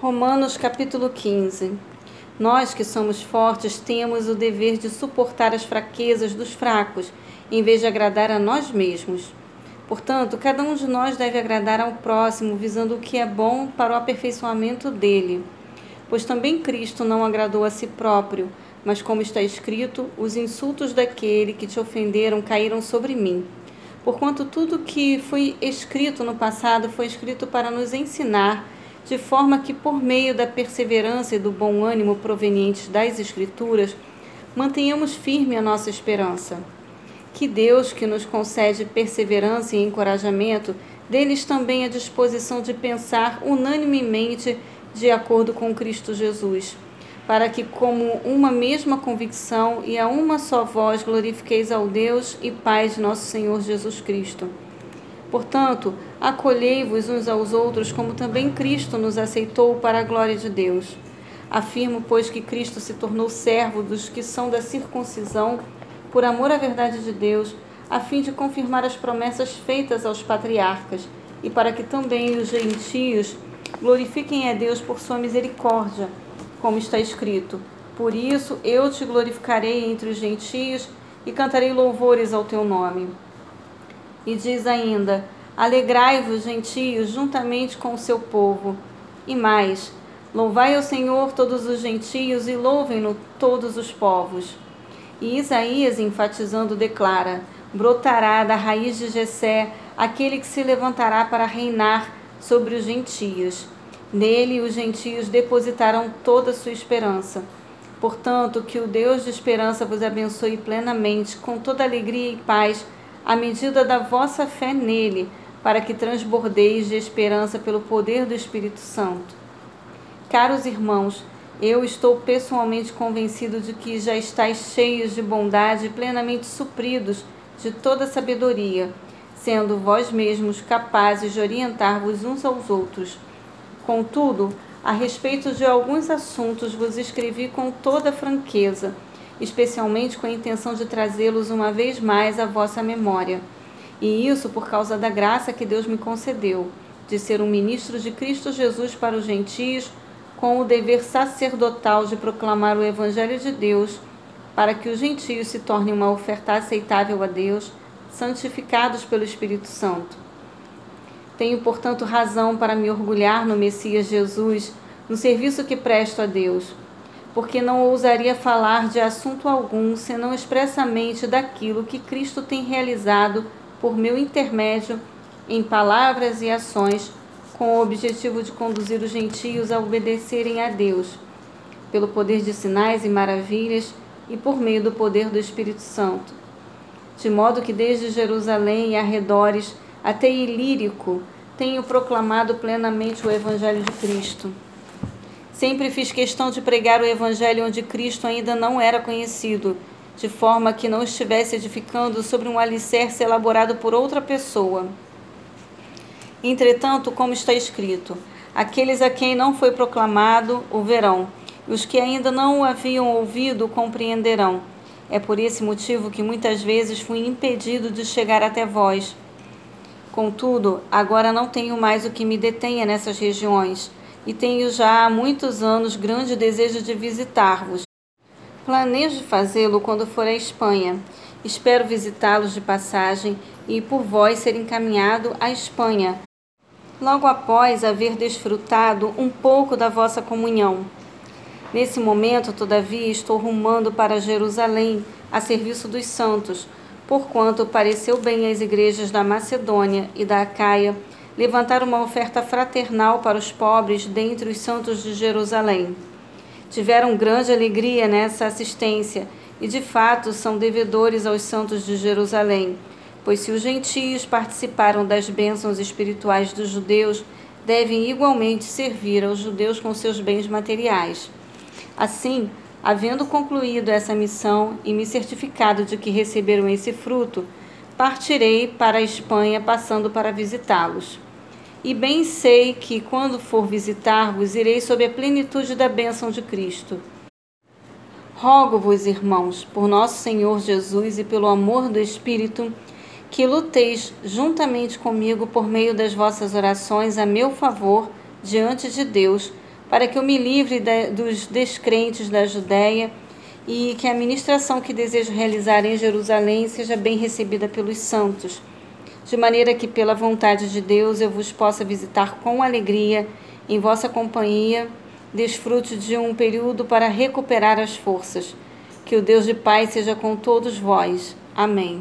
Romanos capítulo 15 Nós que somos fortes temos o dever de suportar as fraquezas dos fracos, em vez de agradar a nós mesmos. Portanto, cada um de nós deve agradar ao próximo, visando o que é bom para o aperfeiçoamento dele. Pois também Cristo não agradou a si próprio, mas como está escrito, os insultos daquele que te ofenderam caíram sobre mim. Porquanto tudo que foi escrito no passado foi escrito para nos ensinar de forma que, por meio da perseverança e do bom ânimo provenientes das Escrituras, mantenhamos firme a nossa esperança. Que Deus, que nos concede perseverança e encorajamento, dê-lhes também a disposição de pensar unanimemente de acordo com Cristo Jesus, para que, como uma mesma convicção e a uma só voz, glorifiqueis ao Deus e Pai de nosso Senhor Jesus Cristo. Portanto, acolhei-vos uns aos outros, como também Cristo nos aceitou para a glória de Deus. Afirmo, pois, que Cristo se tornou servo dos que são da circuncisão, por amor à verdade de Deus, a fim de confirmar as promessas feitas aos patriarcas, e para que também os gentios glorifiquem a Deus por sua misericórdia, como está escrito: Por isso eu te glorificarei entre os gentios e cantarei louvores ao teu nome. E diz ainda: Alegrai-vos, gentios, juntamente com o seu povo. E mais: Louvai ao Senhor todos os gentios e louvem-no todos os povos. E Isaías, enfatizando, declara: Brotará da raiz de Jessé aquele que se levantará para reinar sobre os gentios. Nele os gentios depositarão toda a sua esperança. Portanto, que o Deus de esperança vos abençoe plenamente, com toda alegria e paz à medida da vossa fé nele, para que transbordeis de esperança pelo poder do Espírito Santo. Caros irmãos, eu estou pessoalmente convencido de que já estáis cheios de bondade e plenamente supridos de toda sabedoria, sendo vós mesmos capazes de orientar-vos uns aos outros. Contudo, a respeito de alguns assuntos vos escrevi com toda franqueza especialmente com a intenção de trazê-los uma vez mais à vossa memória. E isso por causa da graça que Deus me concedeu, de ser um ministro de Cristo Jesus para os gentios, com o dever sacerdotal de proclamar o Evangelho de Deus, para que os gentios se tornem uma oferta aceitável a Deus, santificados pelo Espírito Santo. Tenho, portanto, razão para me orgulhar no Messias Jesus, no serviço que presto a Deus porque não ousaria falar de assunto algum senão expressamente daquilo que Cristo tem realizado por meu intermédio em palavras e ações, com o objetivo de conduzir os gentios a obedecerem a Deus, pelo poder de sinais e maravilhas e por meio do poder do Espírito Santo. De modo que desde Jerusalém e arredores até Ilírico tenho proclamado plenamente o Evangelho de Cristo. Sempre fiz questão de pregar o Evangelho onde Cristo ainda não era conhecido, de forma que não estivesse edificando sobre um alicerce elaborado por outra pessoa. Entretanto, como está escrito, aqueles a quem não foi proclamado o verão, e os que ainda não o haviam ouvido compreenderão. É por esse motivo que muitas vezes fui impedido de chegar até vós. Contudo, agora não tenho mais o que me detenha nessas regiões e tenho já há muitos anos grande desejo de visitar-vos. Planejo fazê-lo quando for à Espanha. Espero visitá-los de passagem e por vós ser encaminhado à Espanha, logo após haver desfrutado um pouco da vossa comunhão. Nesse momento, todavia, estou rumando para Jerusalém, a serviço dos santos, porquanto pareceu bem às igrejas da Macedônia e da Acaia levantar uma oferta fraternal para os pobres dentre os santos de Jerusalém. Tiveram grande alegria nessa assistência e, de fato, são devedores aos santos de Jerusalém, pois se os gentios participaram das bênçãos espirituais dos judeus, devem igualmente servir aos judeus com seus bens materiais. Assim, havendo concluído essa missão e me certificado de que receberam esse fruto, partirei para a Espanha, passando para visitá-los. E bem sei que, quando for visitar-vos, irei sob a plenitude da bênção de Cristo. Rogo-vos, irmãos, por nosso Senhor Jesus e pelo amor do Espírito, que luteis juntamente comigo por meio das vossas orações a meu favor diante de Deus, para que eu me livre de, dos descrentes da Judéia e que a ministração que desejo realizar em Jerusalém seja bem recebida pelos santos, de maneira que, pela vontade de Deus, eu vos possa visitar com alegria em vossa companhia, desfrute de um período para recuperar as forças. Que o Deus de paz seja com todos vós. Amém.